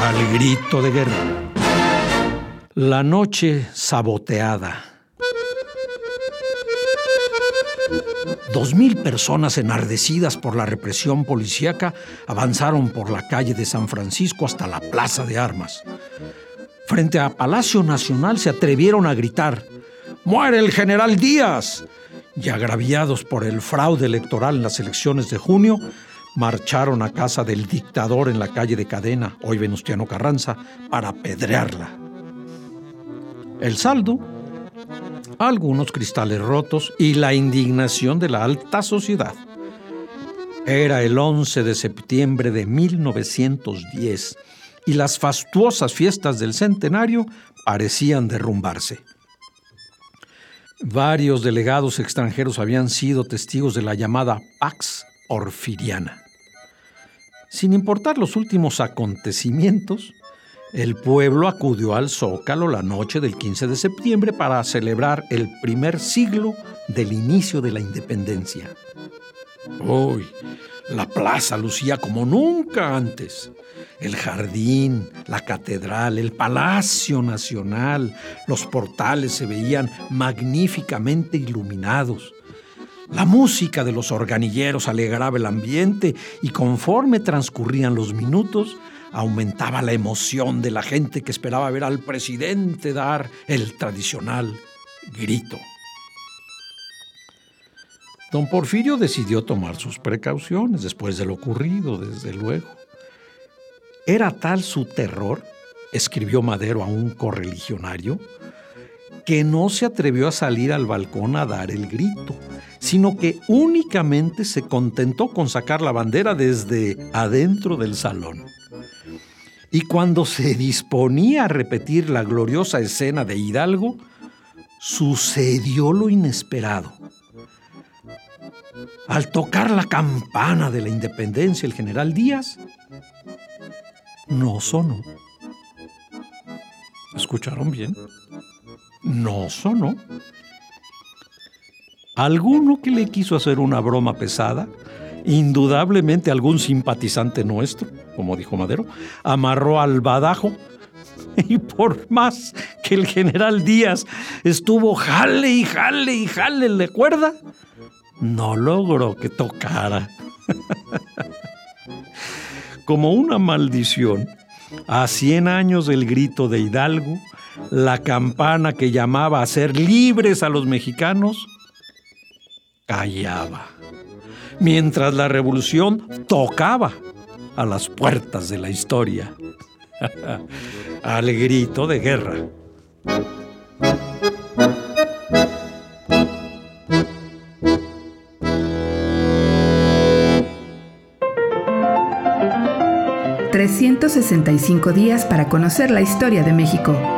Al grito de guerra. La noche saboteada. Dos mil personas enardecidas por la represión policíaca avanzaron por la calle de San Francisco hasta la Plaza de Armas. Frente a Palacio Nacional se atrevieron a gritar, ¡Muere el general Díaz! Y agraviados por el fraude electoral en las elecciones de junio, marcharon a casa del dictador en la calle de Cadena, hoy Venustiano Carranza, para apedrearla. El saldo, algunos cristales rotos y la indignación de la alta sociedad. Era el 11 de septiembre de 1910 y las fastuosas fiestas del centenario parecían derrumbarse. Varios delegados extranjeros habían sido testigos de la llamada Pax Orfiriana. Sin importar los últimos acontecimientos, el pueblo acudió al Zócalo la noche del 15 de septiembre para celebrar el primer siglo del inicio de la independencia. Uy, la plaza lucía como nunca antes. El jardín, la catedral, el Palacio Nacional, los portales se veían magníficamente iluminados. La música de los organilleros alegraba el ambiente y conforme transcurrían los minutos, aumentaba la emoción de la gente que esperaba ver al presidente dar el tradicional grito. Don Porfirio decidió tomar sus precauciones después de lo ocurrido, desde luego. Era tal su terror, escribió Madero a un correligionario, que no se atrevió a salir al balcón a dar el grito, sino que únicamente se contentó con sacar la bandera desde adentro del salón. Y cuando se disponía a repetir la gloriosa escena de Hidalgo, sucedió lo inesperado. Al tocar la campana de la independencia, el general Díaz no sonó. ¿Escucharon bien? No sonó. Alguno que le quiso hacer una broma pesada, indudablemente algún simpatizante nuestro, como dijo Madero, amarró al badajo y por más que el general Díaz estuvo jale y jale y jale le cuerda, no logró que tocara. Como una maldición, a cien años del grito de Hidalgo, la campana que llamaba a ser libres a los mexicanos callaba, mientras la revolución tocaba a las puertas de la historia, al grito de guerra. ...365 días para conocer la historia de México.